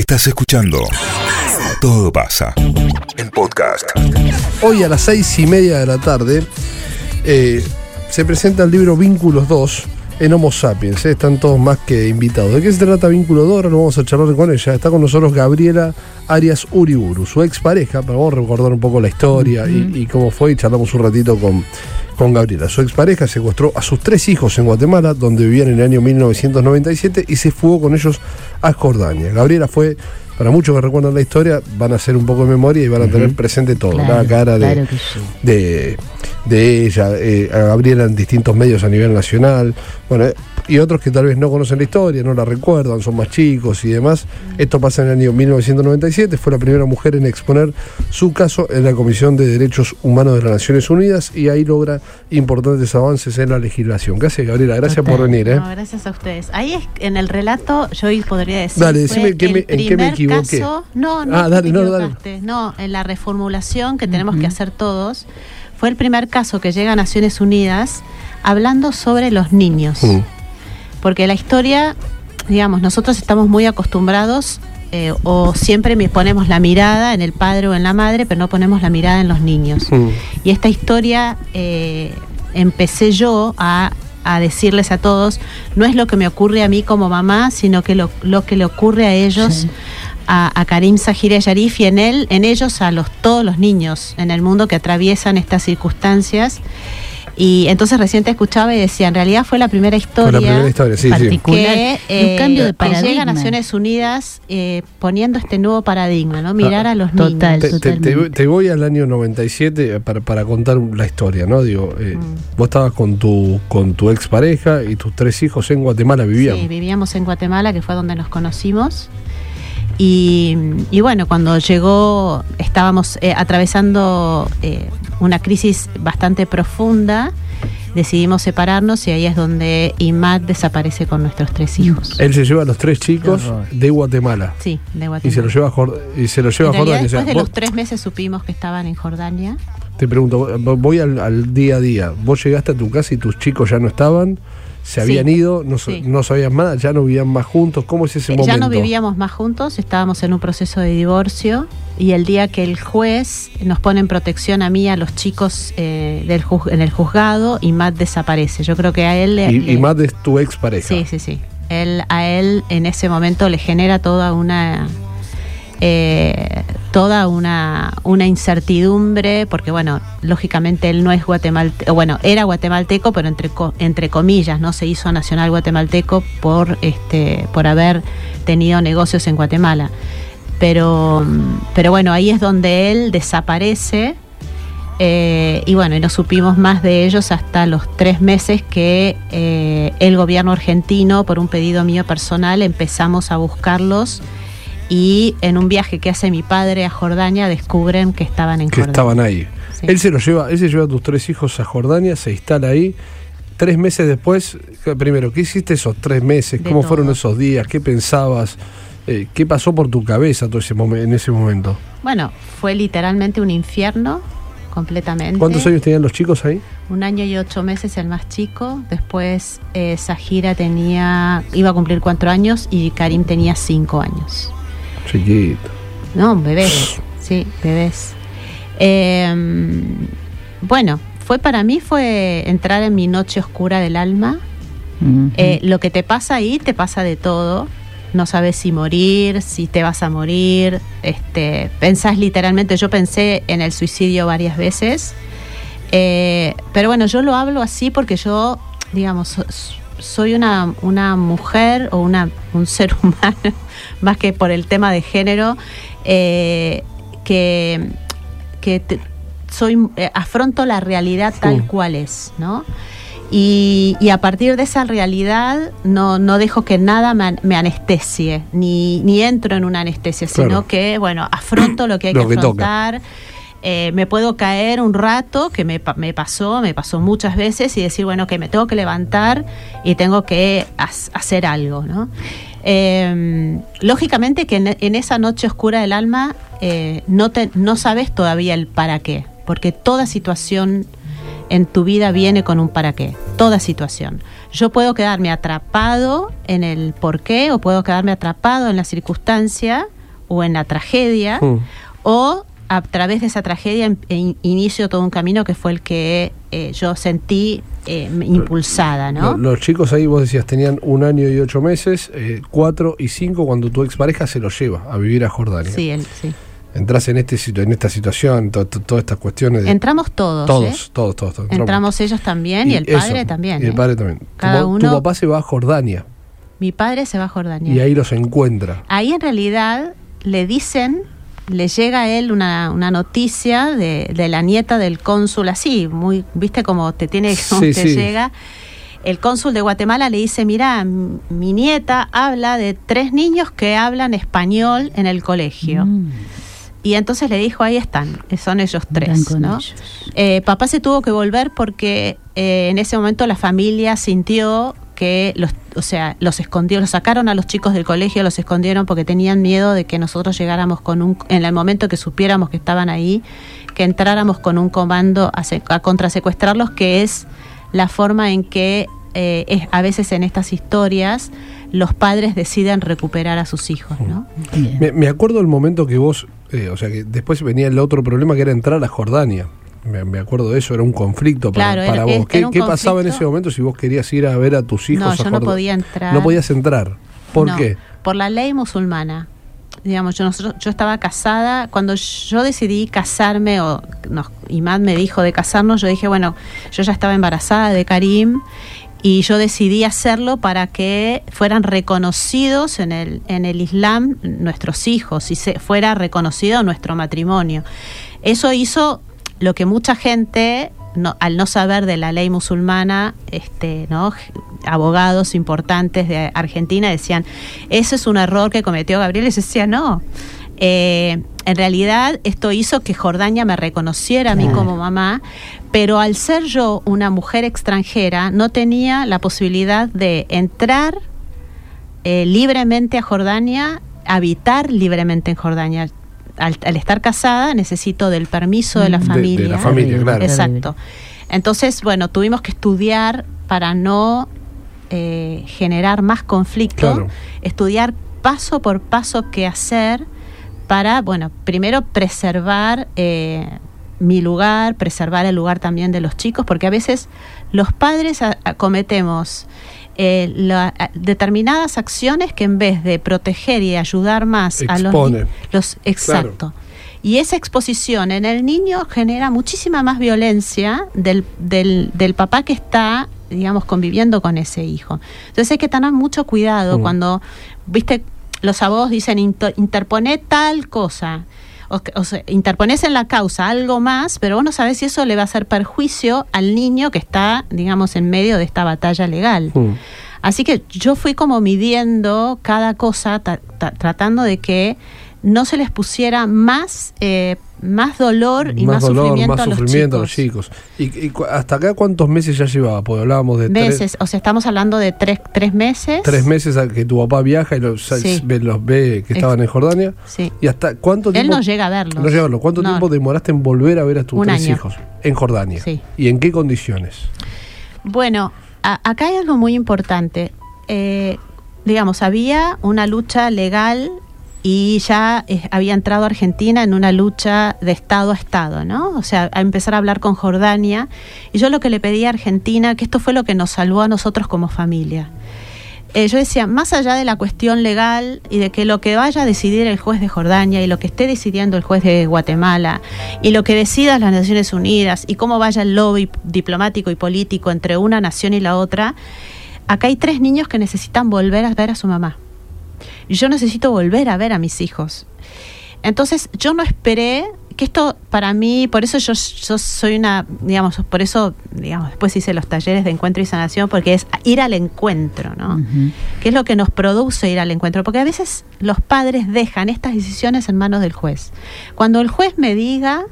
Estás escuchando Todo pasa. El podcast. Hoy a las seis y media de la tarde eh, se presenta el libro Vínculos 2 en Homo Sapiens. eh, Están todos más que invitados. ¿De qué se trata Vínculo 2? Ahora lo vamos a charlar con ella. Está con nosotros Gabriela Arias Uriburu, su expareja. Pero vamos a recordar un poco la historia y, y cómo fue. Y charlamos un ratito con, con Gabriela. Su expareja secuestró a sus tres hijos en Guatemala, donde vivían en el año 1997, y se fugó con ellos a Jordania. Gabriela fue. Para muchos que recuerdan la historia, van a hacer un poco de memoria y van a tener presente todo, Claro, la cara de, claro que sí. de, de ella, eh, a Gabriela en distintos medios a nivel nacional, bueno, y otros que tal vez no conocen la historia, no la recuerdan, son más chicos y demás. Esto pasa en el año 1997, fue la primera mujer en exponer su caso en la Comisión de Derechos Humanos de las Naciones Unidas y ahí logra importantes avances en la legislación. ¿Qué hace Gabriela? Gracias por venir. ¿eh? No, gracias a ustedes. Ahí es, en el relato yo podría decir. Dale, decime qué me- en qué me equivoqué. caso- no, no, Ah, que dale, no, dale. No, en la reformulación que tenemos que hacer todos, fue el primer caso que llega a Naciones Unidas hablando sobre los niños. Mm. Porque la historia, digamos, nosotros estamos muy acostumbrados eh, o siempre me- ponemos la mirada en el padre o en la madre, pero no ponemos la mirada en los niños. Mm. Y esta historia eh, empecé yo a, a decirles a todos, no es lo que me ocurre a mí como mamá, sino que lo, lo que le ocurre a ellos, Sí. a, a Karim Sahir Yarif y en él, en ellos a los todos los niños en el mundo que atraviesan estas circunstancias. Y entonces recién te escuchaba y decía, en realidad fue la primera historia. Fue la primera historia, sí, sí. particular. Que, un cambio de que llega a paradigma. Naciones Unidas eh, poniendo este nuevo paradigma, ¿no? Mirar a los Total. niños. Te, te- te- voy al año 97 eh, para, para contar la historia, ¿no? Digo, eh, Mm. vos estabas con tu, con tu expareja y tus tres hijos en Guatemala vivían. Sí, vivíamos en Guatemala, que fue donde nos conocimos. Y, y bueno, cuando llegó, estábamos eh, atravesando eh, una crisis bastante profunda, decidimos separarnos y ahí es donde Imad desaparece con nuestros tres hijos. Él se lleva a los tres chicos de Guatemala Sí, de Guatemala. y se los lleva a, Jor- y se los lleva en a realidad, Jordania. O sea, después de vos- los tres meses supimos que estaban en Jordania. te pregunto, vo- voy al, al día a día. Vos llegaste a tu casa y tus chicos ya no estaban, se Sí. habían ido, no, Sí. no sabían más, ya no vivían más juntos. ¿Cómo es ese Eh, momento? Ya no vivíamos más juntos, estábamos en un proceso de divorcio y el día que el juez nos pone en protección a mí, y a los chicos eh, del en el juzgado y Matt desaparece. Yo creo que a él... le- Y, y le- Matt es tu expareja. Sí, sí, sí. Él, a él en ese momento le genera toda una... eh, toda una, una incertidumbre, porque bueno, lógicamente él no es guatemalteco, bueno, era guatemalteco, pero entre, entre comillas, no se hizo nacional guatemalteco por, este, por haber tenido negocios en Guatemala. Pero, pero bueno, ahí es donde él desaparece. eh, y bueno, y no supimos más de ellos hasta los tres meses que eh, el gobierno argentino, por un pedido mío personal, empezamos a buscarlos y en un viaje que hace mi padre a Jordania descubren que estaban en que Jordania. estaban ahí. Sí. Él se los lleva, él se lleva a tus tres hijos a Jordania, se instala ahí. Tres meses después, primero, ¿qué hiciste esos tres meses? De ¿Cómo fueron esos días? ¿Qué pensabas? Eh, ¿Qué pasó por tu cabeza todo ese momen- en ese momento? Bueno, fue literalmente un infierno, completamente. ¿Cuántos años tenían los chicos ahí? Un año y ocho meses el más chico. Después eh, Sahira tenía, iba a cumplir cuatro años y Karim tenía cinco años. Chiquito. No, bebés, sí, bebés. Eh, bueno, fue para mí fue entrar en mi noche oscura del alma. Eh, lo que te pasa ahí te pasa de todo. No sabes si morir, si te vas a morir. Este, pensás literalmente, yo pensé en el suicidio varias veces. Eh, pero bueno, yo lo hablo así porque yo, digamos, soy una, una mujer o una, un ser humano, más que por el tema de género, eh, que, que te- soy, eh, afronto la realidad tal cual es, ¿no? Y, y a partir de esa realidad no, no dejo que nada me, me anestesie, ni, ni entro en una anestesia, Claro. sino que, bueno, afronto lo que hay Lo que que toca. Eh, me puedo caer un rato, que me, me pasó, me pasó muchas veces, y decir, bueno, que me tengo que levantar y tengo que hacer algo, ¿no? Eh, lógicamente que en, en esa noche oscura del alma eh, no, te, no sabes todavía el para qué, porque toda situación en tu vida viene con un para qué, toda situación. yo puedo quedarme atrapado en el porqué o puedo quedarme atrapado en la circunstancia o en la tragedia Mm. o a través de esa tragedia em- in- inicio todo un camino que fue el que eh, yo sentí eh, impulsada, ¿no? Lo- Los chicos ahí, vos decías, tenían un año y ocho meses, eh, cuatro y cinco cuando tu expareja se los lleva a vivir a Jordania. Sí, él, sí. Entras en, este, en esta situación, to- to- todas estas cuestiones de... Entramos todos, todos, todos, todos, todos, Entramos ellos también y, el eso, padre también. Y el padre también. Cada pa- tu, uno- papá se va a Jordania Mi padre se va a Jordania. y ahí los encuentra. Ahí en realidad le dicen, le llega a él una, una noticia de, de la nieta del cónsul, así, muy, viste como te tiene, Sí, te sí. llega. El cónsul de Guatemala le dice, mira, mi nieta habla de tres niños que hablan español en el colegio. Mm, Y entonces le dijo, ahí están, son ellos tres, ¿no? ellos. Eh, papá se tuvo que volver porque eh, en ese momento la familia sintió que los, o sea, los escondió, los sacaron a los chicos del colegio, los escondieron porque tenían miedo de que nosotros llegáramos con un, en el momento que supiéramos que estaban ahí, que entráramos con un comando a, a contrasecuestrarlos, que es la forma en que eh, es, a veces en estas historias los padres deciden recuperar a sus hijos, ¿no? Me acuerdo el momento que vos, eh, o sea, que después venía el otro problema que era entrar a Jordania. Me, me acuerdo de eso, era un conflicto para, Claro, para era- vos. ¿Qué, era un qué pasaba en ese momento si vos querías ir a ver a tus hijos? No, yo no podía entrar. No podías entrar. ¿Por No, qué? Por la ley musulmana. Digamos, yo, nosotros, yo estaba casada, cuando yo decidí casarme, o nos, Imad me dijo de casarnos, yo dije, bueno, yo ya estaba embarazada de Karim y yo decidí hacerlo para que fueran reconocidos en el, en el Islam nuestros hijos y se, fuera reconocido nuestro matrimonio. Eso hizo lo que mucha gente no, al no saber de la ley musulmana, este, ¿no? abogados importantes de Argentina decían, ese es un error que cometió Gabriel, y yo decía, no. Eh, en realidad esto hizo que Jordania me reconociera a mí como mamá, pero al ser yo una mujer extranjera no tenía la posibilidad de entrar eh, libremente a Jordania, habitar libremente en Jordania. Al, al estar casada necesito del permiso de la De- de familia. la familia, claro. Exacto. Entonces, bueno, tuvimos que estudiar para no eh, generar más conflicto, Claro. estudiar paso por paso qué hacer para, bueno, primero preservar eh, mi lugar, preservar el lugar también de los chicos, porque a veces los padres a- a- cometemos eh, la- determinadas acciones que en vez de proteger y ayudar más a los, los exacto. Y esa exposición en el niño genera muchísima más violencia del, del, del papá que está, digamos, conviviendo con ese hijo. Entonces hay que tener mucho cuidado Mm. cuando, viste, los abogados dicen "Inter- interponé tal cosa. O, que- o sea, interpones en la causa algo más, pero vos no sabés si eso le va a hacer perjuicio al niño que está, digamos, en medio de esta batalla legal. Mm. Así que yo fui como midiendo cada cosa, ta- ta- tratando de que no se les pusiera más, eh, más dolor y más, dolor, sufrimiento, más a, los sufrimiento a chicos. los chicos. ¿Y, y cu- hasta acá cuántos meses ya llevaba? Porque hablábamos de tres, Meses, o sea, estamos hablando de tres, tres meses. tres meses a que tu papá viaja y los, Sí. ve, los ve que estaban en Jordania. Sí. ¿Y hasta cuánto Él tiempo? no llega a verlos. No llega a verlo. ¿Cuánto No. tiempo demoraste en volver a ver a tus Un tres año. hijos? En Jordania. Sí. ¿Y en qué condiciones? Bueno, a- acá hay algo muy importante. Eh, digamos, había una lucha legal y ya había entrado Argentina en una lucha de Estado a Estado, ¿no? O sea, a empezar a hablar con Jordania. Y yo lo que le pedí a Argentina, que esto fue lo que nos salvó a nosotros como familia. Eh, yo decía, más allá de la cuestión legal y de que lo que vaya a decidir el juez de Jordania y lo que esté decidiendo el juez de Guatemala y lo que decidan las Naciones Unidas y cómo vaya el lobby diplomático y político entre una nación y la otra, acá hay tres niños que necesitan volver a ver a su mamá. Yo necesito volver a ver a mis hijos. Entonces yo no esperé que esto para mí, por eso yo, yo soy una, digamos, por eso, digamos, después hice los talleres de encuentro y sanación, porque es ir al encuentro, ¿no? Ujú. ¿Qué es lo que nos produce ir al encuentro? Porque a veces los padres dejan estas decisiones en manos del juez. Cuando el juez me diga,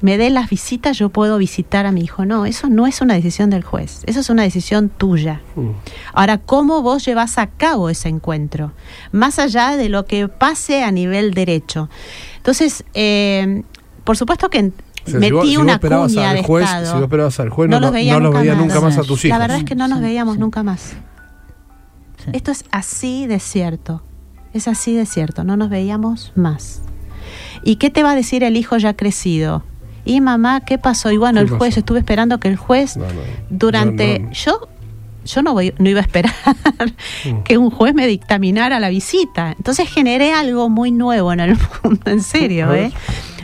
me dé las visitas, yo puedo visitar a mi hijo. No, eso no es una decisión del juez, eso es una decisión tuya. Mm. Ahora, ¿cómo vos llevas a cabo ese encuentro? Más allá de lo que pase a nivel derecho. Entonces, eh, por supuesto que en- O sea, si metí si vos una esperabas cuña al de juez, estado. Si vos esperabas al juez, no, no los lo- veía, no los nunca, veía más. nunca más a tus hijos. La verdad es que no nos Sí, veíamos sí. nunca más. Sí. Esto es así de cierto. Es así de cierto. No nos veíamos más. ¿Y qué te va a decir el hijo ya crecido? Y mamá, ¿qué pasó? Y bueno, ¿Qué el juez, pasó? estuve esperando que el juez No, no. durante... No. Yo yo no, voy, no iba a esperar Mm. que un juez me dictaminara la visita. Entonces generé algo muy nuevo en el mundo, en serio. ¿eh?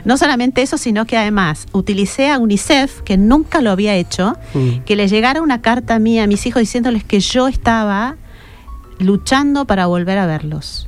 No solamente eso, sino que además utilicé a UNICEF, que nunca lo había hecho, Mm. que le llegara una carta mía a mis hijos diciéndoles que yo estaba luchando para volver a verlos.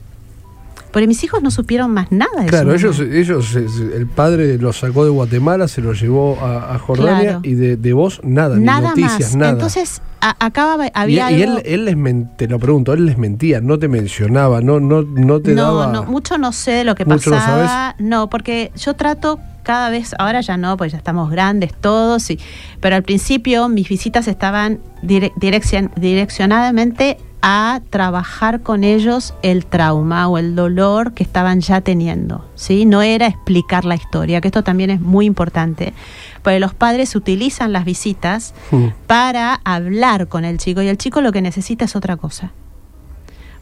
Porque mis hijos no supieron más nada de Claro, ellos, ellos, el padre los sacó de Guatemala, se los llevó a, a Jordania Claro. y de, de vos nada, ni nada noticias, más. nada. Entonces, a- acá había y algo- él, él les men- te lo pregunto, él les mentía, no te mencionaba, no, no, no te no, daba. no, mucho no sé de lo que ¿Mucho no pasaba. No, porque yo trato cada vez, ahora ya no, pues ya estamos grandes todos, y, pero al principio mis visitas estaban dire- direccion- direccionadamente a trabajar con ellos el trauma o el dolor que estaban ya teniendo, ¿sí? No era explicar la historia, que esto también es muy importante, porque los padres utilizan las visitas Mm. para hablar con el chico y el chico lo que necesita es otra cosa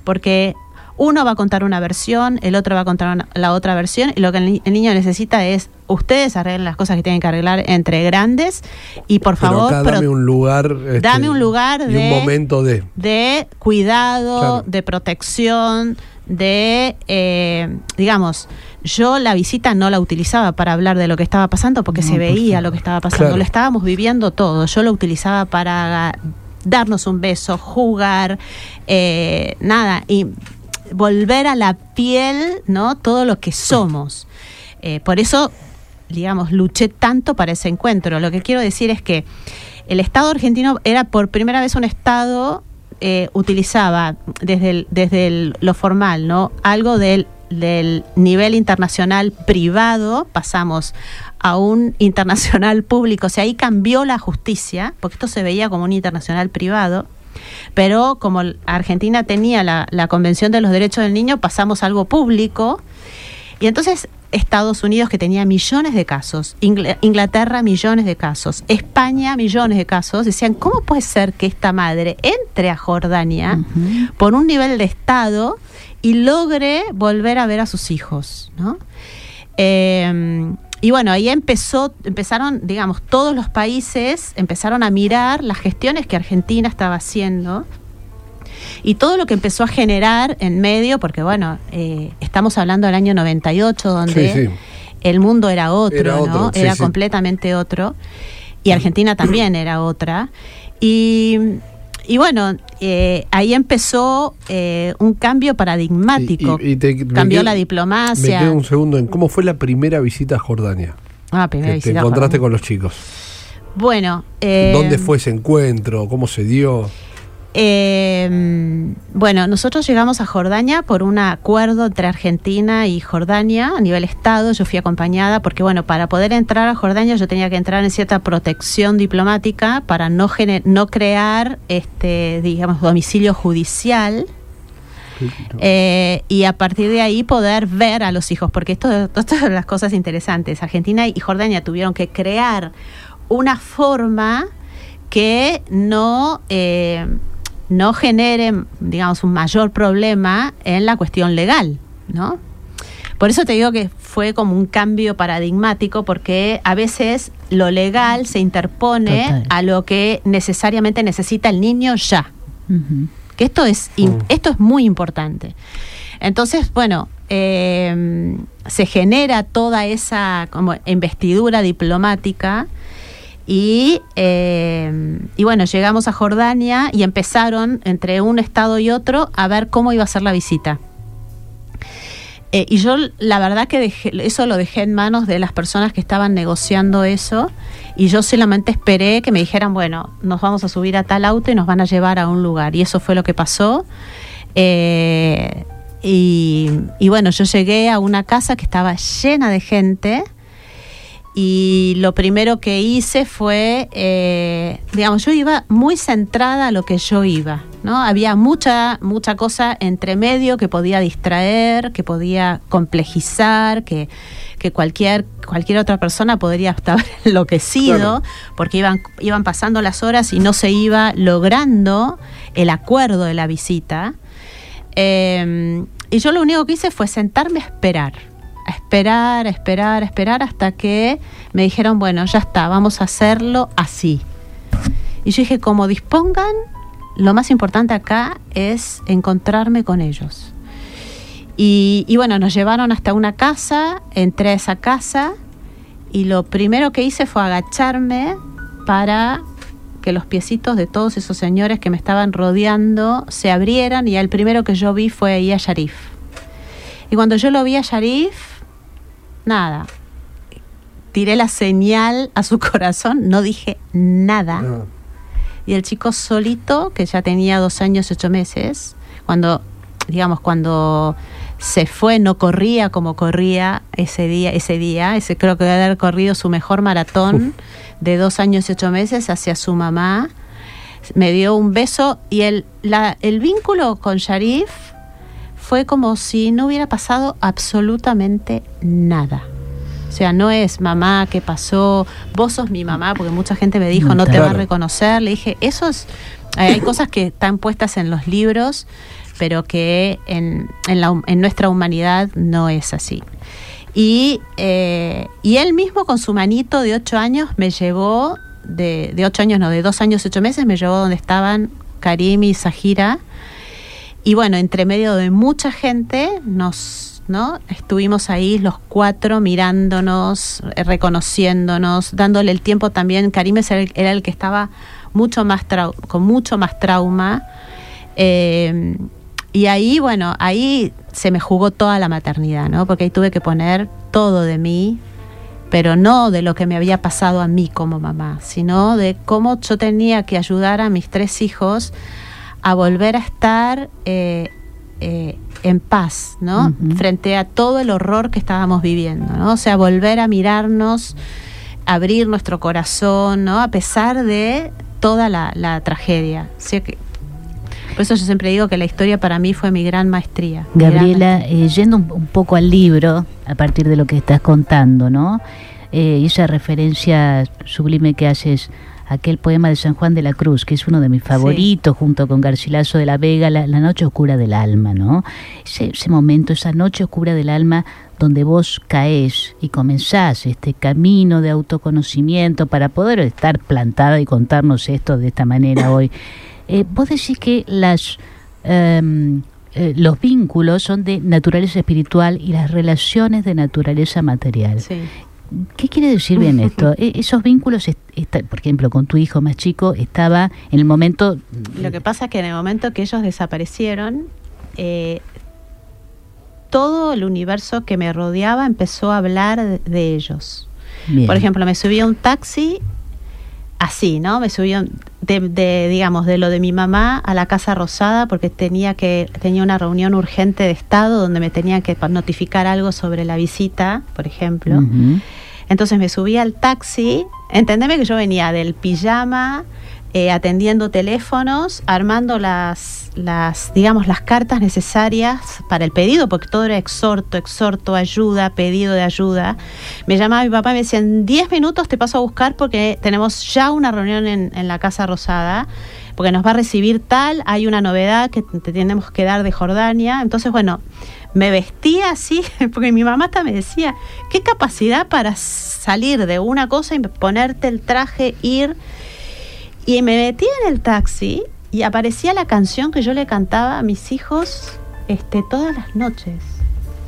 porque uno va a contar una versión, el otro va a contar una- la otra versión, y lo que el, ni- el niño necesita es ustedes arreglen las cosas que tienen que arreglar entre grandes y por Pero favor acá pro- dame un lugar. este, dame un lugar y de- un momento de. de cuidado, Claro. de protección, de, eh, digamos, yo la visita no la utilizaba para hablar de lo que estaba pasando porque No, se veía lo que estaba pasando, Claro. lo estábamos viviendo todo, yo lo utilizaba para darnos un beso, jugar, eh, nada, y volver a la piel, ¿no? Todo lo que somos. Eh, por eso, digamos, luché tanto para ese encuentro. Lo que quiero decir es que el Estado argentino era por primera vez un Estado eh, utilizaba desde, el- desde el- lo formal, ¿no? Algo del, del nivel internacional privado, pasamos a un internacional público, o sea, ahí cambió la justicia, porque esto se veía como un internacional privado, pero como Argentina tenía la, la Convención de los Derechos del Niño, pasamos a algo público, y entonces Estados Unidos, que tenía millones de casos, Ingl- Inglaterra millones de casos, España millones de casos, decían, ¿cómo puede ser que esta madre entre a Jordania por un nivel de Estado y logre volver a ver a sus hijos? ¿no? Eh, y bueno, ahí empezó, empezaron, digamos, todos los países empezaron a mirar las gestiones que Argentina estaba haciendo y todo lo que empezó a generar en medio, porque bueno, eh, estamos hablando del año 98, donde Sí, sí. el mundo era otro, Era ¿no? sí, era completamente otro. Y Argentina también era otra. Y, y bueno, eh, ahí empezó eh, un cambio paradigmático. Y- y- y te- me Cambió quedo- la Me diplomacia. quedo un segundo en cómo fue la primera visita a Jordania. Ah, primera que te visita a encontraste Jordania. con los chicos. Bueno, eh, ¿Dónde fue ese encuentro? ¿Cómo se dio? Eh, bueno, nosotros llegamos a Jordania por un acuerdo entre Argentina y Jordania a nivel Estado. Yo fui acompañada porque, bueno, para poder entrar a Jordania yo tenía que entrar en cierta protección diplomática para no, no crear, este, digamos, domicilio judicial. Eh, y a partir de ahí poder ver a los hijos, porque esto, esto son las cosas interesantes. Argentina y Jordania tuvieron que crear una forma que no, eh, no genere, digamos, un mayor problema en la cuestión legal, ¿no? Por eso te digo que fue como un cambio paradigmático, porque a veces lo legal se interpone Total. a lo que necesariamente necesita el niño ya que esto es esto es muy importante entonces bueno eh, se genera toda esa como investidura diplomática y, eh, y bueno llegamos a Jordania y empezaron entre un estado y otro a ver cómo iba a ser la visita Eh, y yo la verdad que dejé- eso lo dejé en manos de las personas que estaban negociando eso y yo solamente esperé que me dijeran, bueno, nos vamos a subir a tal auto y nos van a llevar a un lugar. Y eso fue lo que pasó. Eh, y, y bueno, yo llegué a una casa que estaba llena de gente y lo primero que hice fue, eh, digamos, yo iba muy centrada a lo que yo iba, ¿no? Había mucha, mucha cosa entre medio que podía distraer, que podía complejizar, que, que cualquier, cualquier otra persona podría estar enloquecido, Claro. porque iban, iban pasando las horas y no se iba logrando el acuerdo de la visita. Eh, y yo lo único que hice fue sentarme a esperar, esperar, esperar, esperar hasta que me dijeron, bueno, ya está, vamos a hacerlo así. Y yo dije, como dispongan, lo más importante acá es encontrarme con ellos. Y, y bueno, nos llevaron hasta una casa, entré a esa casa y lo primero que hice fue agacharme para que los piecitos de todos esos señores que me estaban rodeando se abrieran y el primero que yo vi fue ahí a Sharif. Y cuando yo lo vi a Sharif, nada, tiré la señal a su corazón, no dije nada. Y el chico solito, que ya tenía dos años y ocho meses, cuando, digamos, cuando se fue, no corría como corría ese día, ese día, ese creo que debe haber corrido su mejor maratón de dos años y ocho meses hacia su mamá. Me dio un beso y el, la, el vínculo con Sharif fue como si no hubiera pasado absolutamente nada. O sea, no es mamá, ¿qué pasó? Vos sos mi mamá, porque mucha gente me dijo, No, no te va a reconocer. Le dije, eso es. Hay cosas que están puestas en los libros, pero que en, en, la hum- en nuestra humanidad no es así. Y, eh, y él mismo con su manito de ocho años me llevó, de, de ocho años, no, de dos años ocho meses, me llevó donde estaban Karim y Sahira. Y bueno, entre medio de mucha gente, nos, ¿no? Estuvimos ahí los cuatro mirándonos, eh, reconociéndonos, dándole el tiempo también. Karim era el que estaba mucho más trau- con mucho más trauma. Eh, y ahí, bueno, ahí se me jugó toda la maternidad, ¿no? Porque ahí tuve que poner todo de mí, pero no de lo que me había pasado a mí como mamá, sino de cómo yo tenía que ayudar a mis tres hijos a volver a estar eh, eh, en paz, ¿no? Frente a todo el horror que estábamos viviendo, ¿no? O sea, volver a mirarnos, abrir nuestro corazón, ¿no? A pesar de toda la, la tragedia. O sea que- por eso yo siempre digo que la historia para mí fue mi gran maestría. gran Gabriela, maestría. eh, yendo un, un poco al libro, a partir de lo que estás contando, ¿no? Eh, y esa referencia sublime que haces aquel poema de San Juan de la Cruz, que es uno de mis favoritos, junto con Garcilaso de la Vega, la, la noche oscura del alma, ¿no? Ese, ese momento, esa noche oscura del alma, donde vos caes y comenzás este camino de autoconocimiento para poder estar plantada y contarnos esto de esta manera hoy. Eh, vos decís que las em, eh, los vínculos son de naturaleza espiritual y las relaciones de naturaleza material. Sí. ¿Qué quiere decir bien esto? E- esos vínculos, está- por ejemplo, con tu hijo más chico, estaba en el momento... Lo que pasa es que en el momento que ellos desaparecieron, eh, todo el universo que me rodeaba empezó a hablar de, de ellos. Bien. Por ejemplo, me subí a un taxi así, ¿no? Me un- de, de, digamos, de lo de mi mamá a la Casa Rosada porque tenía que tenía una reunión urgente de Estado donde me tenían que notificar algo sobre la visita, por ejemplo. Entonces me subí al taxi, entendeme que yo venía del pijama, eh, atendiendo teléfonos, armando las, las, digamos, las cartas necesarias para el pedido, porque todo era exhorto, exhorto, ayuda, pedido de ayuda. Me llamaba mi papá y me decía, en 10 minutos te paso a buscar porque tenemos ya una reunión en, en la Casa Rosada, porque nos va a recibir tal, hay una novedad que te tenemos que dar de Jordania. Entonces, bueno, me vestía así, porque mi mamá hasta me decía, qué capacidad para salir de una cosa y ponerte el traje, ir. Y me metí en el taxi y aparecía la canción que yo le cantaba a mis hijos este, todas las noches.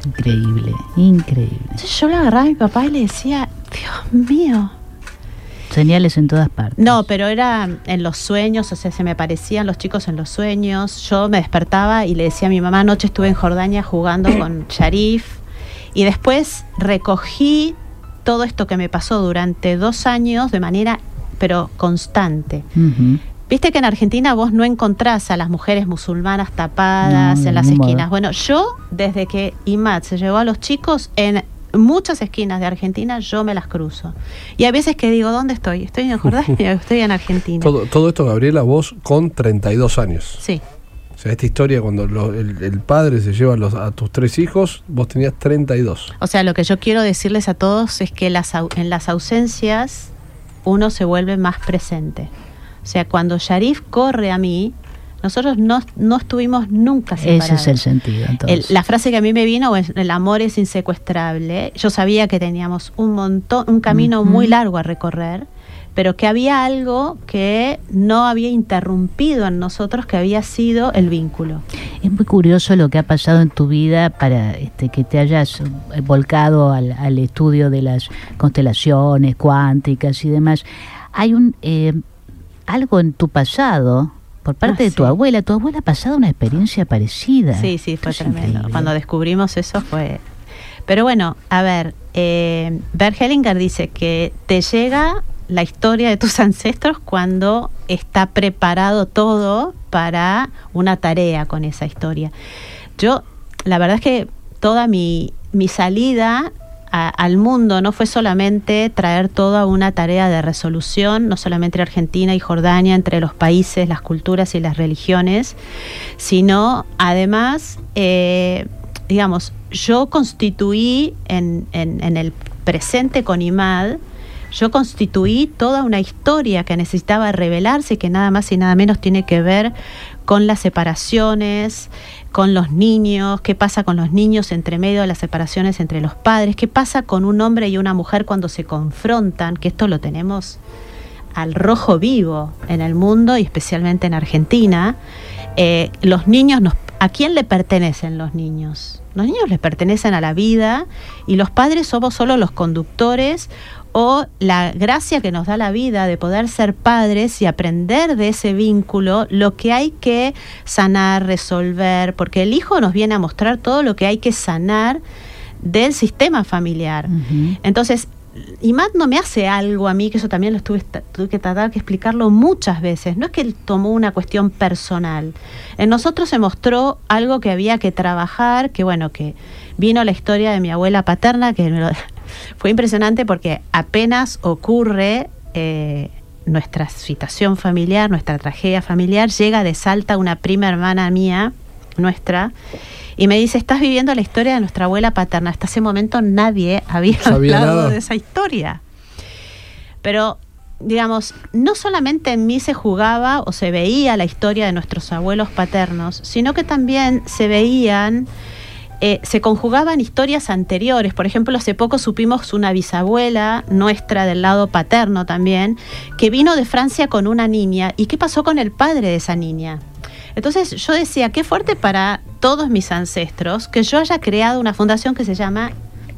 Increíble, increíble. Entonces yo le agarraba a mi papá y le decía, Dios mío. Señales en todas partes. No, pero era en los sueños, o sea, se me aparecían los chicos en los sueños. Yo me despertaba y le decía a mi mamá, anoche estuve en Jordania jugando con Sharif. Y después recogí todo esto que me pasó durante dos años de manera, pero constante. Viste que en Argentina vos no encontrás a las mujeres musulmanas tapadas No, en las modo. esquinas. Bueno, yo desde que Imad se llevó a los chicos, en muchas esquinas de Argentina yo me las cruzo. Y hay veces que digo, ¿dónde estoy? ¿Estoy en Jordania? ¿Estoy en Argentina? Todo, todo esto, Gabriela, vos con 32 años. Sí. O sea, esta historia, cuando lo- el, el padre se lleva a, los- a tus tres hijos, vos tenías 32. O sea, lo que yo quiero decirles a todos es que las, en las ausencias uno se vuelve más presente. O sea, cuando Sharif corre a mí, nosotros no, no estuvimos nunca separados. Ese es el sentido. El- la frase que a mí me vino es el amor es insecuestrable. Yo sabía que teníamos un montón, un camino muy largo a recorrer, pero que había algo que no había interrumpido en nosotros, que había sido el vínculo. Es muy curioso lo que ha pasado en tu vida para este, que te hayas volcado al, al estudio de las constelaciones cuánticas y demás. Hay un eh, algo en tu pasado por parte Ah, de tu sí. abuela. Tu abuela ha pasado una experiencia parecida. Sí, sí, fue tremendo. increíble. Cuando descubrimos eso fue... Pero bueno, a ver, eh, Bert Hellinger dice que te llega la historia de tus ancestros cuando está preparado todo para una tarea con esa historia. Yo, la verdad es que toda mi, mi salida al mundo no fue solamente traer toda una tarea de resolución, no solamente Argentina y Jordania, entre los países, las culturas y las religiones, sino además, eh, digamos, yo constituí en- en el presente con IMAD, yo constituí toda una historia que necesitaba revelarse y que nada más y nada menos tiene que ver con las separaciones, con los niños, qué pasa con los niños entre medio de las separaciones entre los padres, qué pasa con un hombre y una mujer cuando se confrontan, que esto lo tenemos al rojo vivo en el mundo y especialmente en Argentina. Eh, los niños, nos, ¿a quién le pertenecen los niños? Los niños les pertenecen a la vida y los padres somos solo los conductores o la gracia que nos da la vida de poder ser padres y aprender de ese vínculo lo que hay que sanar, resolver, porque el hijo nos viene a mostrar todo lo que hay que sanar del sistema familiar. Ujú. Entonces, Imad no me hace algo a mí, que eso también lo estuve, tuve que tratar que explicarlo muchas veces. No es que él tomó una cuestión personal. En nosotros se mostró algo que había que trabajar, que bueno, que vino la historia de mi abuela paterna, que me lo- fue impresionante porque apenas ocurre eh, nuestra situación familiar, nuestra tragedia familiar, llega de Salta una prima hermana mía, nuestra, y me dice, estás viviendo la historia de nuestra abuela paterna. Hasta ese momento nadie había Sabía hablado nada. de esa historia. Pero, digamos, no solamente en mí se jugaba o se veía la historia de nuestros abuelos paternos, sino que también se veían, eh, se conjugaban historias anteriores. Por ejemplo, hace poco supimos una bisabuela nuestra del lado paterno también, que vino de Francia con una niña. ¿Y qué pasó con el padre de esa niña? Entonces yo decía, qué fuerte para todos mis ancestros que yo haya creado una fundación que se llama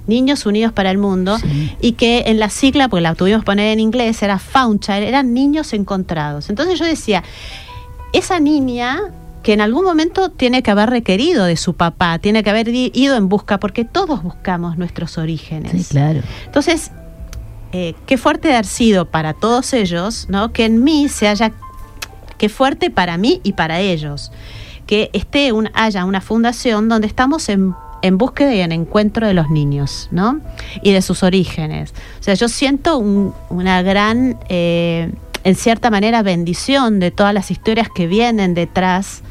Niños Unidos para el Mundo Sí. y que en la sigla, porque la tuvimos que poner en inglés, era Found Child, eran niños encontrados. Entonces yo decía, esa niña que en algún momento tiene que haber requerido de su papá, tiene que haber ido en busca, porque todos buscamos nuestros orígenes. Sí, claro. Entonces, eh, qué fuerte de haber sido para todos ellos, ¿no? Que en mí se haya, qué fuerte para mí y para ellos, que esté un, haya una fundación donde estamos en, en búsqueda y en encuentro de los niños, ¿no? Y de sus orígenes. O sea, yo siento un- una gran, eh, en cierta manera, bendición de todas las historias que vienen detrás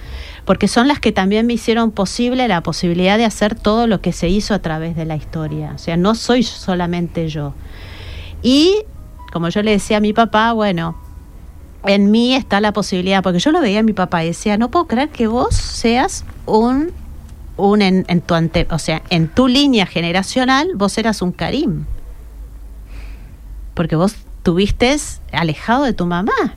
porque son las que también me hicieron posible la posibilidad de hacer todo lo que se hizo a través de la historia. O sea, no soy solamente yo. Y, como yo le decía a mi papá, bueno, en mí está la posibilidad, porque yo lo veía a mi papá y decía, no puedo creer que vos seas un, un en, tu ante, o sea, en tu línea generacional, vos eras un Karim. Porque vos tuviste alejado de tu mamá.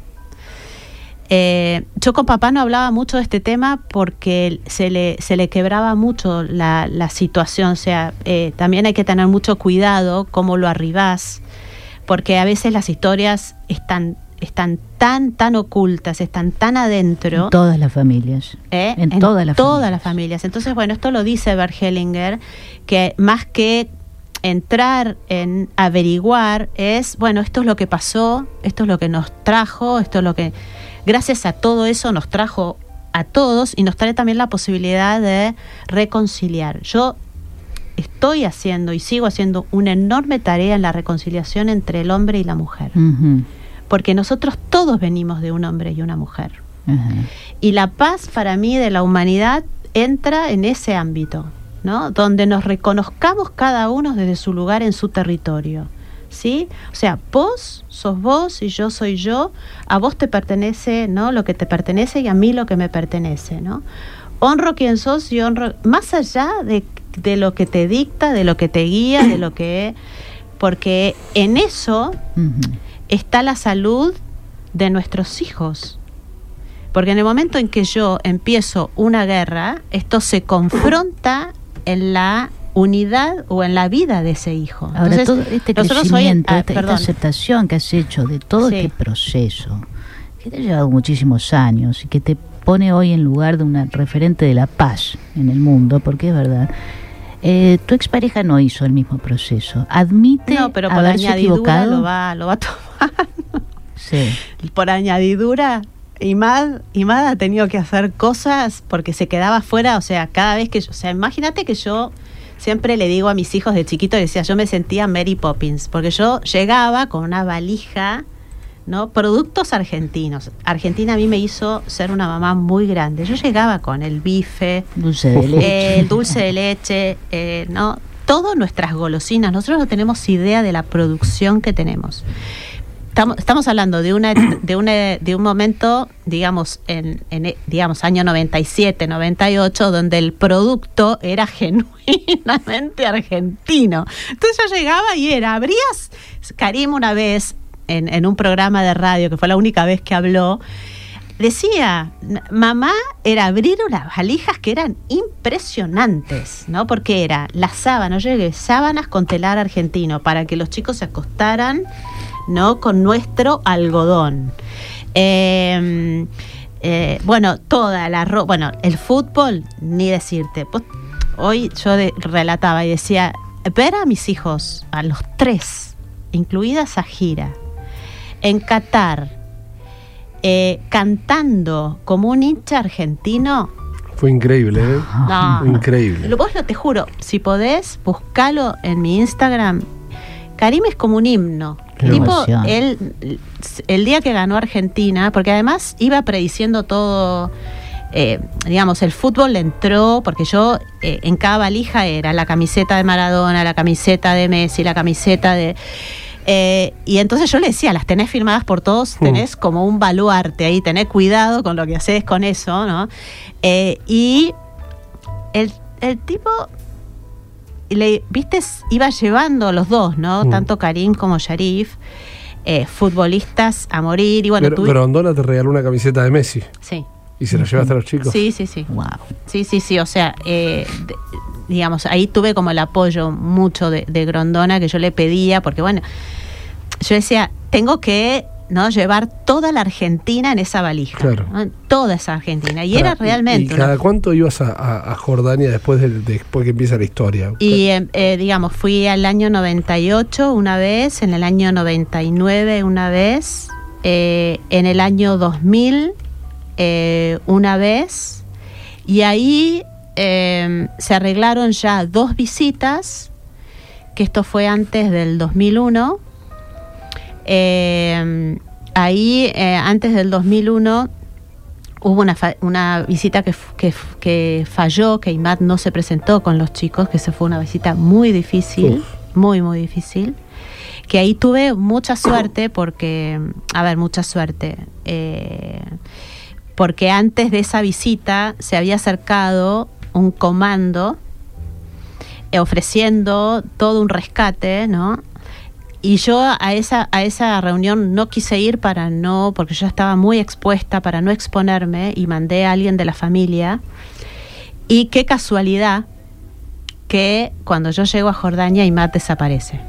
Eh, yo con papá no hablaba mucho de este tema porque se le, se le quebraba mucho la, la situación. O sea, eh, también hay que tener mucho cuidado cómo lo arribás, porque a veces las historias están, están tan, tan ocultas, están tan adentro. En todas las familias. ¿eh? En todas las todas familias. las familias. Entonces, bueno, esto lo dice Bert Hellinger, que más que entrar en averiguar es, bueno, esto es lo que pasó, esto es lo que nos trajo, esto es lo que, gracias a todo eso nos trajo a todos y nos trae también la posibilidad de reconciliar. Yo estoy haciendo y sigo haciendo una enorme tarea en la reconciliación entre el hombre y la mujer. Porque nosotros todos venimos de un hombre y una mujer. Y la paz para mí de la humanidad entra en ese ámbito, ¿no? Donde nos reconozcamos cada uno desde su lugar en su territorio. ¿Sí? O sea, vos sos vos y yo soy yo, a vos te pertenece, ¿no? Lo que te pertenece y a mí lo que me pertenece, ¿no? Honro quien sos y honro, más allá de, de lo que te dicta, de lo que te guía, de lo que... Porque en eso está la salud de nuestros hijos. Porque en el momento en que yo empiezo una guerra, esto se confronta en la unidad o en la vida de ese hijo. Ahora, Entonces, todo este hoy- crecimiento, ah, esta, aceptación que has hecho de todo Sí. este proceso, que te ha llevado muchísimos años y que te pone hoy en lugar de una referente de la paz en el mundo, porque es verdad. eh, tu expareja no hizo el mismo proceso. Admite no, pero por haberse añadidura equivocado. lo va, lo va a tomar. Sí. por añadidura, Imad, Imad ha tenido que hacer cosas porque se quedaba fuera, o sea, cada vez que yo, o sea, imagínate que yo siempre le digo a mis hijos de chiquito, les decía, yo me sentía Mary Poppins, porque yo llegaba con una valija, ¿no? Productos argentinos. Argentina a mí me hizo ser una mamá muy grande. Yo llegaba con el bife, Dulce de leche. el dulce de leche, eh, ¿no? Todas nuestras golosinas. Nosotros no tenemos idea de la producción que tenemos. Estamos, estamos hablando de una de una de un momento, digamos, en, en, digamos año 97, 98, donde el producto era genuinamente argentino. Entonces yo llegaba y era, abrías Karim una vez en, en un programa de radio, que fue la única vez que habló, decía, "N- mamá era abrir unas valijas que eran impresionantes, ¿no? Porque era las sábanas, yo llegué sábanas con telar argentino para que los chicos se acostaran, ¿no? Con nuestro algodón. Eh, eh, bueno, toda la ropa, bueno, el fútbol, ni decirte. Pues, hoy yo de- relataba y decía, ver a mis hijos, a los tres, incluida Sajira, en Qatar, eh, cantando como un hincha argentino, Fue increíble, ¿eh? no. Fue increíble. Lo, vos lo te juro, si podés, buscalo en mi Instagram. Karim es como un himno. Tipo, él, el día que ganó Argentina, porque además iba prediciendo todo, eh, digamos, el fútbol le entró, porque yo eh, en cada valija era la camiseta de Maradona, la camiseta de Messi, la camiseta de... eh, y entonces yo le decía, las tenés firmadas por todos, Mm. tenés como un baluarte ahí, tenés cuidado con lo que haces con eso, ¿no? Y el, el tipo, le, viste, iba llevando a los dos, ¿no? Mm. Tanto Karim como Sharif, eh, futbolistas a morir. Y bueno, Pero tú- te regaló una camiseta de Messi Sí, y se la llevaste a los chicos. sí, sí, sí. Wow. Sí, sí, sí, o sea, eh, de- digamos, ahí tuve como el apoyo mucho de, de Grondona que yo le pedía, porque bueno, yo decía, tengo que no llevar toda la Argentina en esa valija, Claro. ¿no? toda esa Argentina, y era realmente... ¿Y, cada cuánto ibas a, a- a Jordania después de, después que empieza la historia? Y eh, eh, digamos, fui al año 98 una vez, en el año 99 una vez, eh, en el año 2000 eh, una vez, y ahí eh, se arreglaron ya dos visitas, que esto fue antes del 2001. Eh, ahí, eh, antes del 2001, hubo una, fa- una visita que, que, falló, que Imad no se presentó con los chicos, que se fue una visita muy difícil, Uf. muy, muy difícil. Que ahí tuve mucha suerte porque, a ver, mucha suerte. eh, porque antes de esa visita se había acercado un comando eh, ofreciendo todo un rescate, ¿no? Y yo a esa, a esa reunión no quise ir para no, porque yo estaba muy expuesta para no exponerme y mandé a alguien de la familia. Y qué casualidad que cuando yo llego a Jordania, Imad desaparece.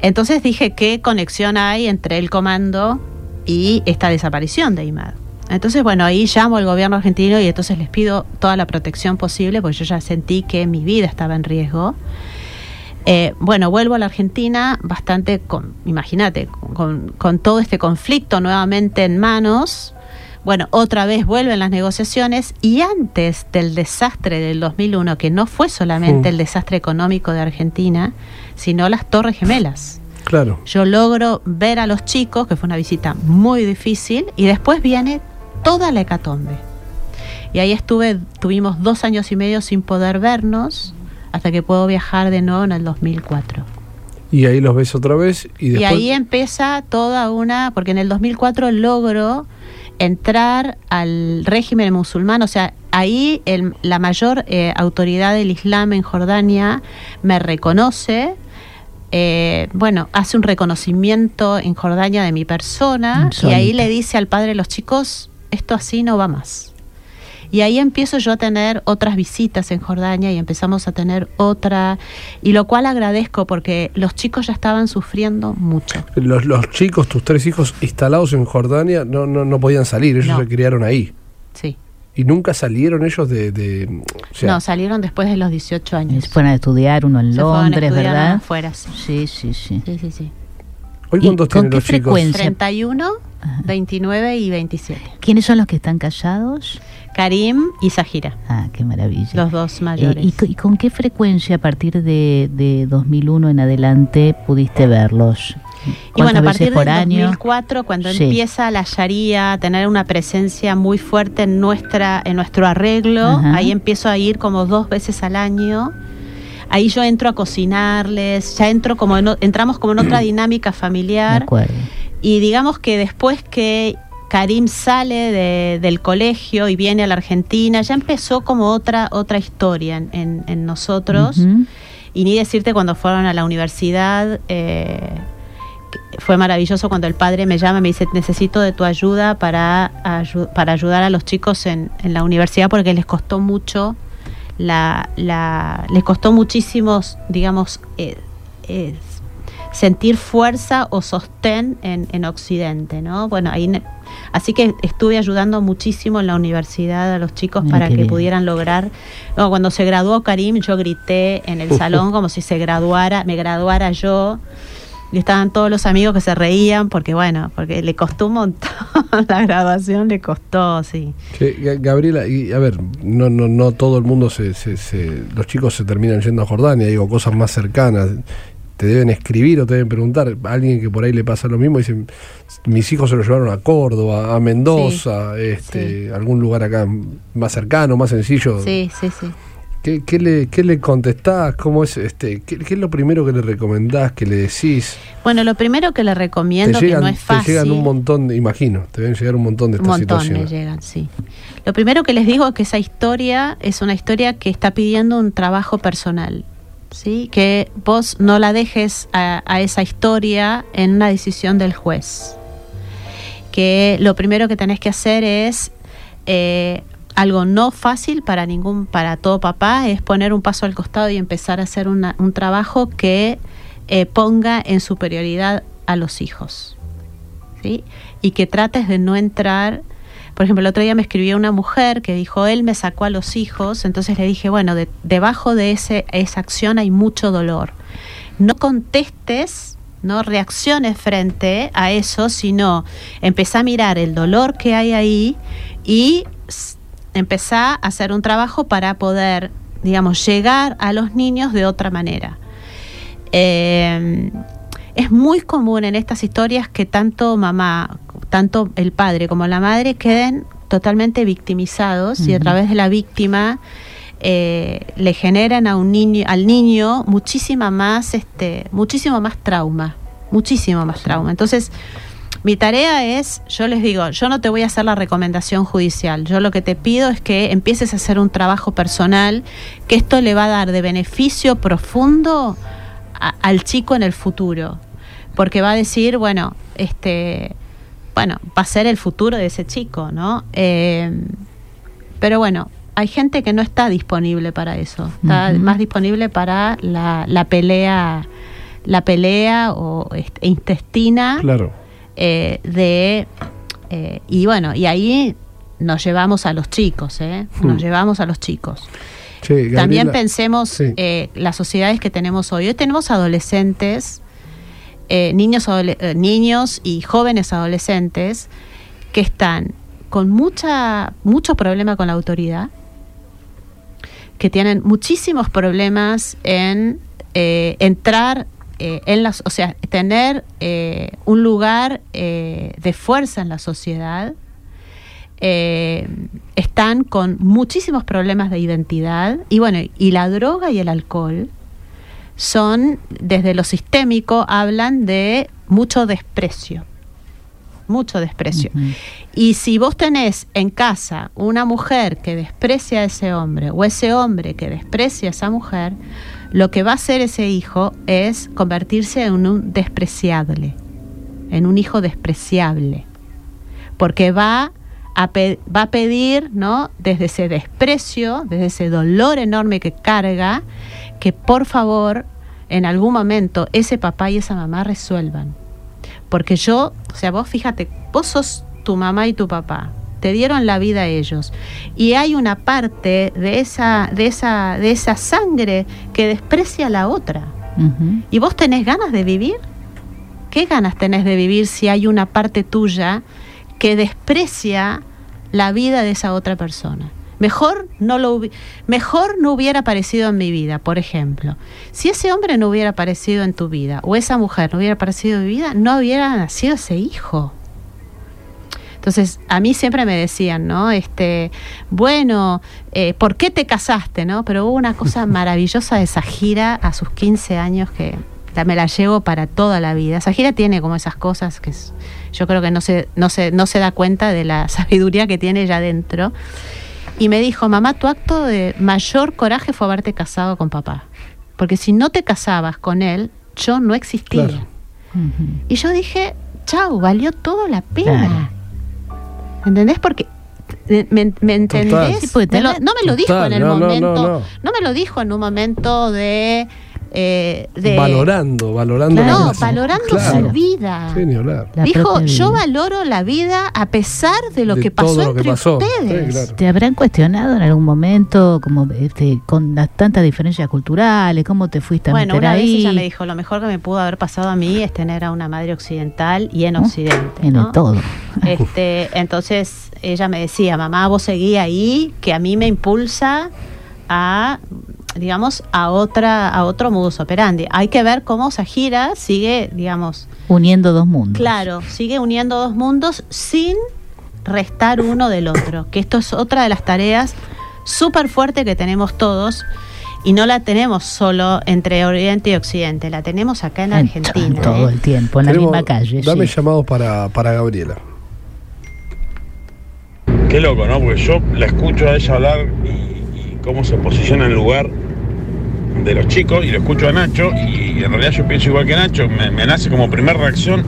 Entonces dije, ¿qué conexión hay entre el comando y esta desaparición de Imad? Entonces, bueno, ahí llamo al gobierno argentino y entonces les pido toda la protección posible, porque yo ya sentí que mi vida estaba en riesgo. Eh, bueno, vuelvo a la Argentina bastante, con, imagínate, con, con todo este conflicto nuevamente en manos. bueno, otra vez vuelven las negociaciones y antes del desastre del 2001, que no fue solamente el desastre económico de Argentina, sino las Torres Gemelas. Claro. Yo logro ver a los chicos, que fue una visita muy difícil, y después viene toda la hecatombe. Y ahí estuve, tuvimos dos años y medio sin poder vernos, hasta que puedo viajar de nuevo en el 2004. Y ahí los ves otra vez y Y, después. ahí empieza toda una, porque en el 2004 logro entrar al régimen musulmán, o sea, ahí el- la mayor eh, autoridad del Islam en Jordania me reconoce, eh, bueno, hace un reconocimiento en Jordania de mi persona y ahí le dice al padre de los chicos, esto así no va más. Y ahí empiezo yo a tener otras visitas en Jordania y empezamos a tener otra, y lo cual agradezco porque los chicos ya estaban sufriendo mucho. Los, los chicos, tus tres hijos instalados en Jordania, no, no, no podían salir, ellos No. se criaron ahí. Sí. Y nunca salieron ellos de. de- o sea, no, salieron después de los 18 años. Se fueron a estudiar uno en Se fueron a Londres, ¿verdad? afuera, sí. Sí, sí, sí. Sí, sí, sí. ¿Hoy ¿Y cuántos con tienen qué los chicos? frecuencia? 31, Ajá. 29 y 27. ¿Quiénes son los que están callados? Karim y Zahira, Ah, qué maravilla. los dos Eh, mayores. ¿y, co- y con qué frecuencia a partir de, de 2001 en adelante pudiste verlos? Y bueno, a ¿Cuántas partir del año? 2004, cuando Sí. empieza la Sharia a tener una presencia muy fuerte en nuestra en nuestro arreglo, Ajá. ahí empiezo a ir como dos veces al año. Ahí yo entro a cocinarles, ya entro como en entramos como en otra dinámica De familiar. acuerdo. Y digamos que después que Karim sale de- del colegio y viene a la Argentina, ya empezó como otra otra historia en, en- en nosotros. Y ni decirte cuando fueron a la universidad, eh, fue maravilloso cuando el padre me llama y me dice, necesito de tu ayuda para, ayu- para ayudar a los chicos en, en la universidad porque les costó mucho, la, la, les costó muchísimos, digamos, eh, eh, sentir fuerza o sostén en, en Occidente, ¿no? Bueno, ahí... Así que estuve ayudando muchísimo en la universidad a los chicos Mira para que bien. pudieran lograr. No, cuando se graduó Karim, yo grité en el salón como si se graduara, me graduara yo. Y estaban todos los amigos que se reían porque, bueno, porque le costó un montón. la graduación le costó, sí. Gabriela, y a ver, no, no, no todo el mundo se, se, se- los chicos se terminan yendo a Jordania, digo, cosas más cercanas. Te deben escribir o te deben preguntar. Alguien que por ahí le pasa lo mismo dice, mis hijos se lo llevaron a Córdoba, a Mendoza, este, algún lugar acá más cercano, más sencillo. Sí, sí, sí. ¿Qué, qué le, ¿Qué le contestás? ¿Cómo es este? ¿Qué, qué es lo primero que le recomendás, que le decís? Bueno, lo primero que le recomiendo, llegan, que no es fácil. te llegan un montón, imagino, te deben llegar un montón de Un estas montón me situaciones. llegan, sí. Lo primero que les digo es que esa historia es una historia que está pidiendo un trabajo personal. ¿Sí? Que vos no la dejes a, esa historia en una decisión del juez. Que lo primero que tenés que hacer es eh, algo no fácil para ningún, para todo papá, es poner un paso al costado y empezar a hacer un trabajo que eh, ponga en superioridad a los hijos. ¿sí? Y que trates de no entrar. Por ejemplo, el otro día me escribió una mujer que dijo, él me sacó a los hijos, entonces le dije, bueno, de- debajo de ese, esa acción hay mucho dolor. No contestes, no reacciones frente a eso, sino empezá a mirar el dolor que hay ahí y empezá a hacer un trabajo para poder, digamos, llegar a los niños de otra manera. Eh, es muy común en estas historias que tanto mamá, tanto el padre como la madre queden totalmente victimizados y a través de la víctima eh, le generan a un niño, al niño muchísima más, este, muchísimo más trauma, muchísimo más trauma. Entonces, mi tarea es, yo les digo, yo no te voy a hacer la recomendación judicial, yo lo que te pido es que empieces a hacer un trabajo personal, que esto le va a dar de beneficio profundo a- al chico en el futuro, porque va a decir, bueno, este, bueno, va a ser el futuro de ese chico, ¿no? Eh, pero bueno, hay gente que no está disponible para eso, está más disponible para la, la pelea, la pelea o este, intestina Claro. eh, de eh, y bueno y ahí nos llevamos a los chicos, ¿eh? nos Hmm. llevamos a los chicos. Gabriela, También pensemos sí. eh, las sociedades que tenemos hoy. Hoy tenemos adolescentes, eh, niños, eh, niños y jóvenes adolescentes que están con mucha, mucho problema con la autoridad, que tienen muchísimos problemas en eh, entrar en las, o sea, tener un lugar de fuerza en la sociedad. Están con muchísimos problemas de identidad y bueno, y la droga y el alcohol son, desde lo sistémico, hablan de mucho desprecio, mucho desprecio. Y si vos tenés en casa una mujer que desprecia a ese hombre o ese hombre que desprecia a esa mujer, lo que va a hacer ese hijo es convertirse en un despreciable, en un hijo despreciable, porque va a, va a pedir, ¿no? Desde ese desprecio, desde ese dolor enorme que carga, que por favor en algún momento ese papá y esa mamá resuelvan. Porque yo, o sea, vos fíjate, vos sos tu mamá y tu papá, te dieron la vida a ellos. Y hay una parte de esa, de esa, de esa sangre que desprecia a la otra. ¿Y vos tenés ganas de vivir? ¿Qué ganas tenés de vivir si hay una parte tuya que desprecia la vida de esa otra persona? Mejor no, lo, mejor no hubiera aparecido en mi vida, por ejemplo. Si ese hombre no hubiera aparecido en tu vida o esa mujer no hubiera aparecido en mi vida, no hubiera nacido ese hijo. Entonces, a mí siempre me decían, ¿no? Este, bueno, eh, ¿por qué te casaste, no? Pero hubo una cosa maravillosa de esa gira a sus 15 años que me la llevo para toda la vida. Esa gira tiene como esas cosas que es- yo creo que no se, no, se, no se da cuenta de la sabiduría que tiene ella dentro. Y me dijo, mamá, tu acto de mayor coraje fue haberte casado con papá. Porque si no te casabas con él, yo no existía. Claro. Y yo dije, chau, valió todo la pena. Claro. ¿Entendés? Porque eh, ¿Me, me entendés? Total. Me lo- no me lo dijo Total, en el no, momento. no, No, no. me lo dijo en un momento de. Eh, de valorando, valorando. Claro. la no, valorando Claro. su vida. La Dijo, yo vida. valoro la vida a pesar de lo De que pasó lo que entre pasó. Sí, ustedes. claro. ¿Te habrán cuestionado en algún momento, como este, con las tantas diferencias culturales, cómo te fuiste a Bueno, meter una vez ella me dijo, lo mejor que me pudo haber pasado a mí es tener a una madre occidental y en Occidente. En ¿no? todo. Este, entonces ella me decía, mamá, vos seguí ahí, que a mí me impulsa a, digamos, a otra, a otro modus operandi. Hay que ver cómo Sajira sigue, digamos, Uniendo dos mundos. claro, sigue uniendo dos mundos sin restar uno del otro. Que esto es otra de las tareas súper fuerte que tenemos todos. Y no la tenemos solo entre Oriente y Occidente, la tenemos acá en En- Argentina. todo ¿eh? el tiempo, en la misma calle. Dame sí. llamados para, para Gabriela. Qué loco, ¿no? Porque yo la escucho a ella hablar y, y cómo se posiciona en el lugar de los chicos y lo escucho a Nacho y en realidad yo pienso igual que Nacho, me, nace como primera reacción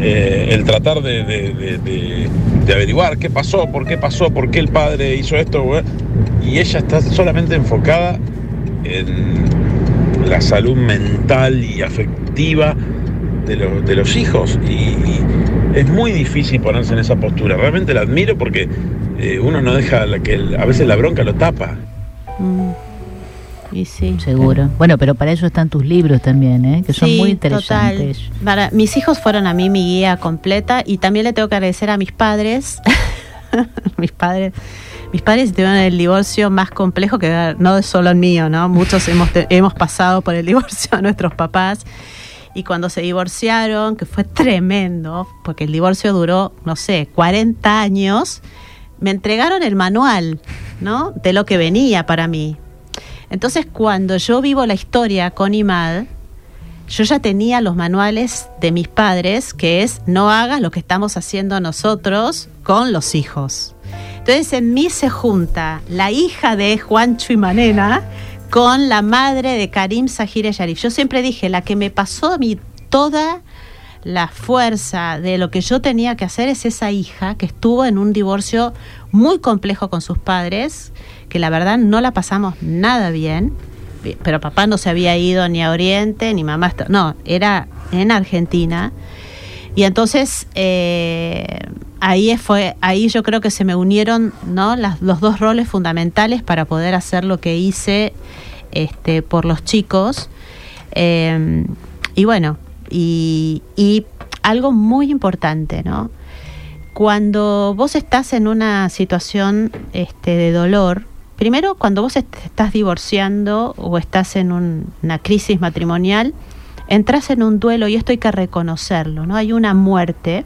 eh, el tratar de, de- averiguar qué pasó, por qué pasó, por qué el padre hizo esto, güey. y ella está solamente enfocada en la salud mental y afectiva de, lo- los hijos y, es muy difícil ponerse en esa postura. Realmente la admiro porque eh, uno no deja que a veces la bronca lo tapa. Mm. Y sí. Seguro. Bueno, pero para eso están tus libros también, ¿eh? que son muy interesantes. total. Para, mis hijos fueron a mí mi guía completa y también le tengo que agradecer a mis padres. mis padres. Mis padres tuvieron el divorcio más complejo que no es solo el mío, ¿no? Muchos hemos, te- hemos pasado por el divorcio de nuestros papás. Y cuando se divorciaron, que fue tremendo, porque el divorcio duró, no sé, 40 años, me entregaron el manual, ¿no? De lo que venía para mí. Entonces, cuando yo vivo la historia con Imad, yo ya tenía los manuales de mis padres, que es no hagas lo que estamos haciendo nosotros con los hijos. Entonces en mí se junta la hija de Juancho y Manena con la madre de Karim Sahir Yarif. Yo siempre dije, la que me pasó mí toda la fuerza de lo que yo tenía que hacer es esa hija que estuvo en un divorcio muy complejo con sus padres, que la verdad no la pasamos nada bien, pero papá no se había ido ni a Oriente, ni mamá, no, era en Argentina. Y entonces eh, ahí fue, ahí yo creo que se me unieron ¿no? Los dos roles fundamentales para poder hacer lo que hice este, por los chicos. Eh, y bueno, y, algo muy importante, ¿no? cuando vos estás en una situación este, de dolor, primero cuando vos est- estás divorciando o estás en un- una crisis matrimonial, entras en un duelo y esto hay que reconocerlo, ¿no? Hay una muerte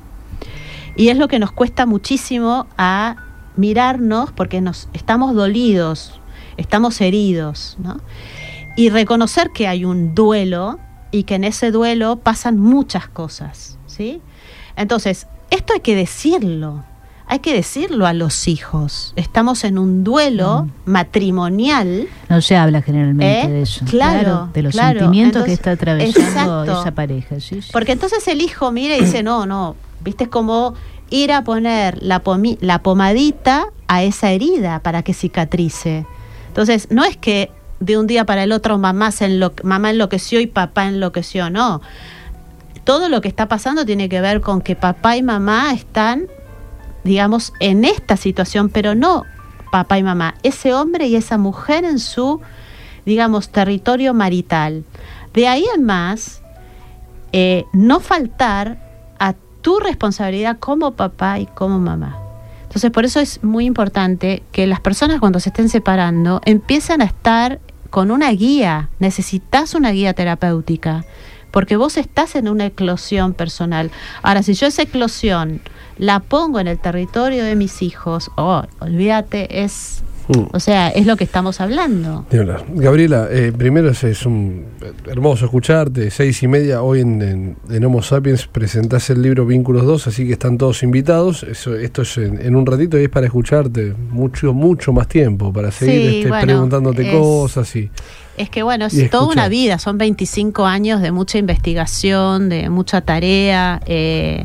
y es lo que nos cuesta muchísimo a mirarnos porque nos estamos dolidos, estamos heridos, ¿no? Y reconocer que hay un duelo y que en ese duelo pasan muchas cosas, ¿sí? Entonces, esto hay que decirlo. Hay que decirlo a los hijos. Estamos en un duelo matrimonial. No se habla generalmente ¿Eh? de eso. Claro, de los claro. sentimientos que está atravesando exacto. esa pareja. sí, sí. Porque entonces el hijo mira y dice, no, no, viste es como ir a poner la, la pomadita a esa herida para que cicatrice. Entonces, no es que de un día para el otro mamá, se enlo- mamá enloqueció y papá enloqueció, no. Todo lo que está pasando tiene que ver con que papá y mamá están, digamos, en esta situación, pero no papá y mamá, ese hombre y esa mujer en su, digamos, territorio marital. De ahí en más, eh, no faltar a tu responsabilidad como papá y como mamá. Entonces, por eso es muy importante que las personas cuando se estén separando empiecen a estar con una guía. Necesitas una guía terapéutica, porque vos estás en una eclosión personal. Ahora, si yo esa eclosión la pongo en el territorio de mis hijos, oh, olvídate, es, Mm. o sea, es lo que estamos hablando. Gabriela, eh, primero es, es un hermoso escucharte, seis y media, hoy en, en- en Homo Sapiens presentás el libro Vínculos 2, así que están todos invitados, Eso, esto es en, en un ratito y es para escucharte mucho, mucho más tiempo, para seguir Sí, este, bueno, preguntándote es- cosas y... Es que bueno, es toda una vida, son 25 años de mucha investigación, de mucha tarea. eh,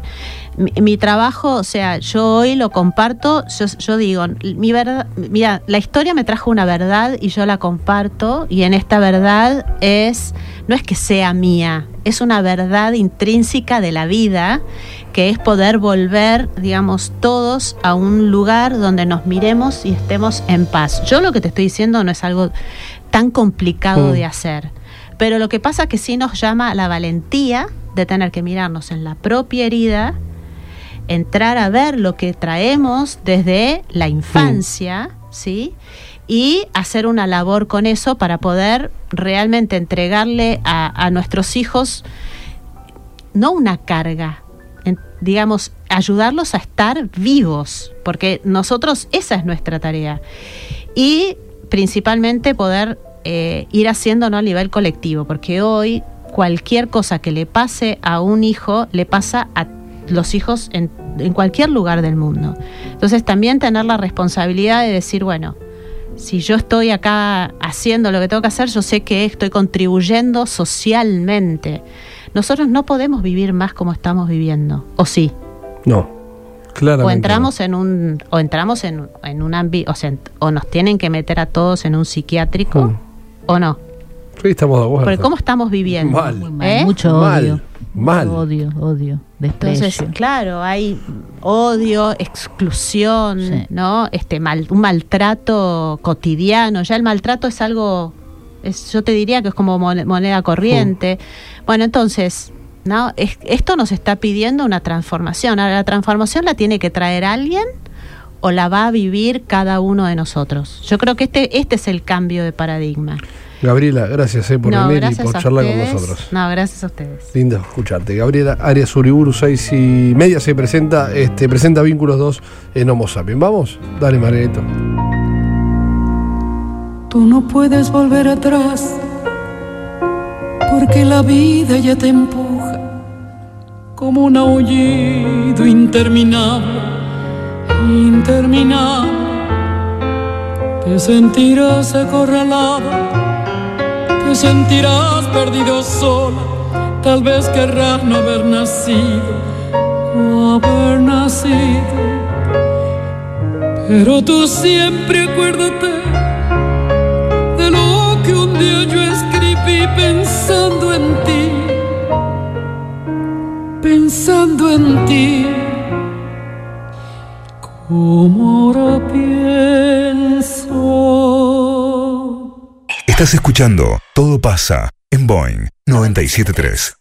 mi, mi trabajo, o sea, yo hoy lo comparto, yo, yo digo, mi verdad, mira, la historia me trajo una verdad y yo la comparto y en esta verdad es, no es que sea mía, es una verdad intrínseca de la vida que es poder volver, digamos, todos a un lugar donde nos miremos y estemos en paz. Yo lo que te estoy diciendo no es algo tan complicado Mm. de hacer, pero lo que pasa es que sí nos llama a la valentía de tener que mirarnos en la propia herida, entrar a ver lo que traemos desde la infancia, ¿sí? Y hacer una labor con eso para poder realmente entregarle a, a nuestros hijos no una carga, en- digamos, ayudarlos a estar vivos, porque nosotros esa es nuestra tarea. Y principalmente poder eh, ir haciéndolo a nivel colectivo, porque hoy cualquier cosa que le pase a un hijo le pasa a los hijos en, en cualquier lugar del mundo. Entonces también tener la responsabilidad de decir, bueno, si yo estoy acá haciendo lo que tengo que hacer, yo sé que estoy contribuyendo socialmente. Nosotros no podemos vivir más como estamos viviendo, o sí. No, claramente. O entramos en un, o entramos en, en un ámbito, o, sea, o nos tienen que meter a todos en un psiquiátrico, Mm. o no. Sí, estamos de acuerdo. Porque cómo estamos viviendo. Mal. Muy mal, ¿Eh? Mucho Mal, odio. mal. Mucho odio, odio, desprecio. Entonces, claro, hay odio, exclusión, Sí. ¿no? Este mal, un maltrato cotidiano. Ya el maltrato es algo, es, yo te diría que es como mon- moneda corriente. Bueno, entonces, ¿no? Es- esto nos está pidiendo una transformación. Ahora, la transformación la tiene que traer alguien o la va a vivir cada uno de nosotros. Yo creo que este, este es el cambio de paradigma. Gabriela, gracias eh, por no, venir y gracias por charlar con nosotros. No, gracias a ustedes. Lindo escucharte. Gabriela Arias Uriburu, seis y media se presenta, este, presenta Vínculos 2 en Homo Sapiens. ¿Vamos? Dale, Margarito. Tú no puedes volver atrás porque la vida ya te empuja como un aullido interminable, interminable. Te sentirás acorralada, te sentirás perdido sola, tal vez querrás no haber nacido, no haber nacido. Pero tú siempre acuérdate de lo que un día yo escribí pensando en ti, pensando en ti, como ahora pienso. Estás escuchando Todo pasa en Boeing 973.